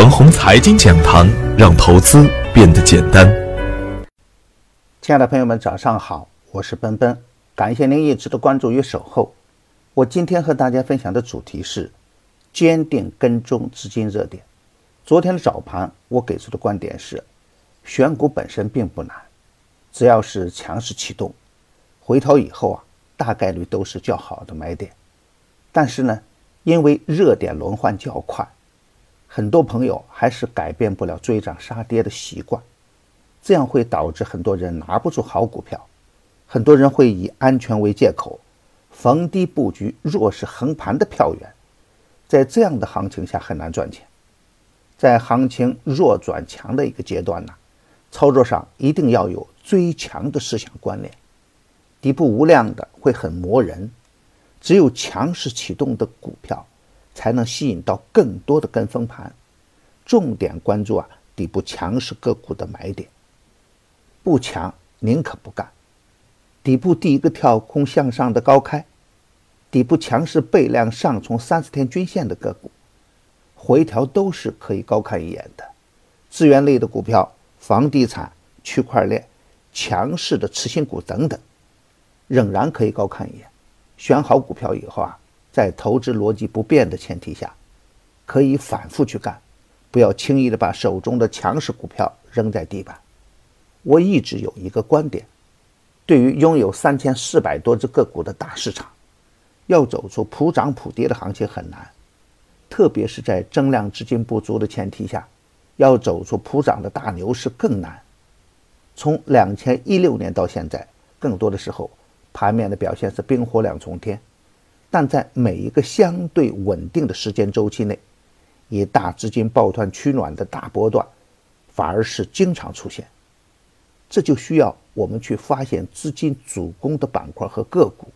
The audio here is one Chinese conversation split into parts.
腾宏财经讲堂，让投资变得简单。亲爱的朋友们，早上好，我是奔奔，感谢您一直的关注与守候。我今天和大家分享的主题是坚定跟踪资金热点。昨天的早盘，我给出的观点是，选股本身并不难，只要是强势启动，回头以后啊，大概率都是较好的买点。但是呢，因为热点轮换较快，很多朋友还是改变不了追涨杀跌的习惯，这样会导致很多人拿不住好股票，很多人会以安全为借口。逢低布局弱势横盘的票源，在这样的行情下很难赚钱。在行情弱转强的一个阶段呢，操作上一定要有追强的思想观念。底部无量的会很磨人，只有强势启动的股票，才能吸引到更多的跟风盘。重点关注啊底部强势个股的买点，不强宁可不干。底部第一个跳空向上的高开。底部强势背量上冲三十天均线的个股，回调都是可以高看一眼的。资源类的股票、房地产、区块链、强势的次新股等等，仍然可以高看一眼。选好股票以后啊，在投资逻辑不变的前提下，可以反复去干，不要轻易的把手中的强势股票扔在地板。我一直有一个观点，对于拥有三千四百多只个股的大市场。要走出普涨普跌的行情很难，特别是在增量资金不足的前提下，要走出普涨的大牛市更难。从两千一六年到现在，更多的时候盘面的表现是冰火两重天，但在每一个相对稳定的时间周期内，以大资金抱团取暖的大波段，反而是经常出现。这就需要我们去发现资金主攻的板块和个股。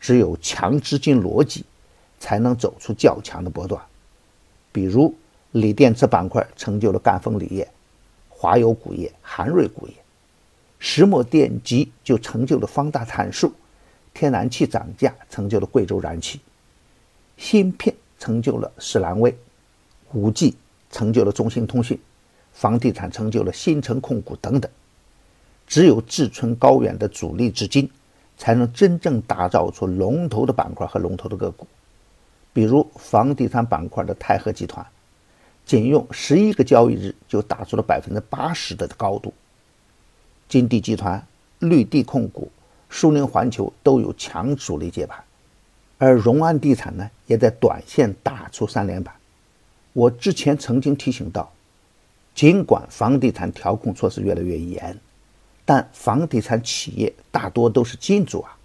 只有强资金逻辑，才能走出较强的波段。比如锂电池板块成就了赣锋锂业、华油钴业、韩瑞钴业；石墨电极就成就了方大阐数；天然气涨价成就了贵州燃气；芯片成就了士兰微；五 G 成就了中兴通讯；房地产成就了新城控股等等。只有志存高远的主力资金。才能真正打造出龙头的板块和龙头的个股，比如房地产板块的泰禾集团，仅用十一个交易日就打出了百分之八十的高度。金地集团、绿地控股、苏宁环球都有强主力接盘，而荣安地产呢，也在短线打出三连板。我之前曾经提醒到，尽管房地产调控措施越来越严。但房地产企业大多都是金主啊，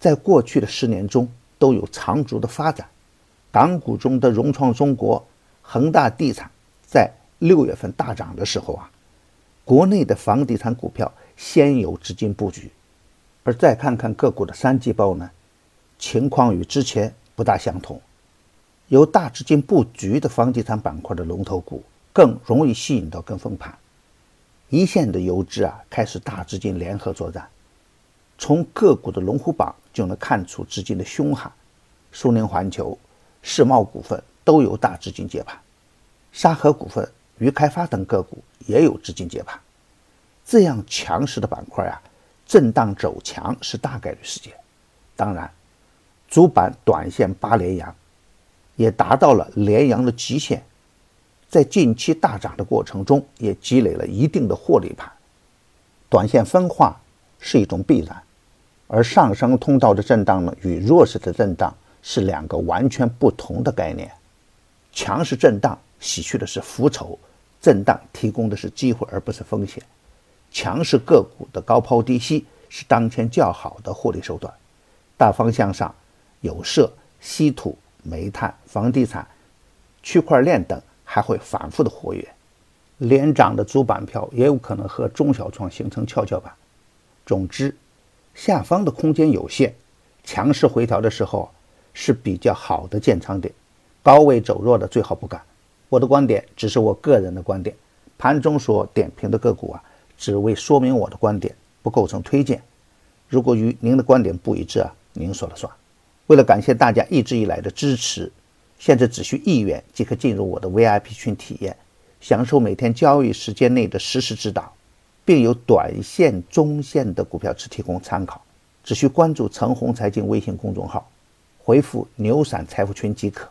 在过去的十年中都有长足的发展。港股中的融创中国、恒大地产在六月份大涨的时候啊，国内的房地产股票先有资金布局。而再看看个股的三季报呢，情况与之前不大相同。由大资金布局的房地产板块的龙头股更容易吸引到跟风盘。一线的游资啊，开始大资金联合作战。从个股的龙虎榜就能看出资金的凶悍。苏宁环球、世茂股份都有大资金接盘，沙河股份、渝开发等个股也有资金接盘。这样强势的板块啊，震荡走强是大概率事件。当然，主板短线八连阳，也达到了连阳的极限。在近期大涨的过程中，也积累了一定的获利盘。短线分化是一种必然，而上升通道的震荡呢，与弱势的震荡是两个完全不同的概念。强势震荡洗去的是浮筹，震荡提供的是机会而不是风险。强势个股的高抛低吸是当前较好的获利手段。大方向上，有色、稀土、煤炭、房地产、区块链等。还会反复的活跃，连涨的主板票也有可能和中小创形成跷跷板。总之，下方的空间有限，强势回调的时候是比较好的建仓点，高位走弱的最好不干。我的观点只是我个人的观点，盘中所点评的个股啊，只为说明我的观点，不构成推荐。如果与您的观点不一致啊，您说了算。为了感谢大家一直以来的支持。现在只需一元即可进入我的 VIP 群体验，享受每天交易时间内的实时指导，并有短线、中线的股票池提供参考。只需关注陈红财经微信公众号，回复“牛散财富群”即可。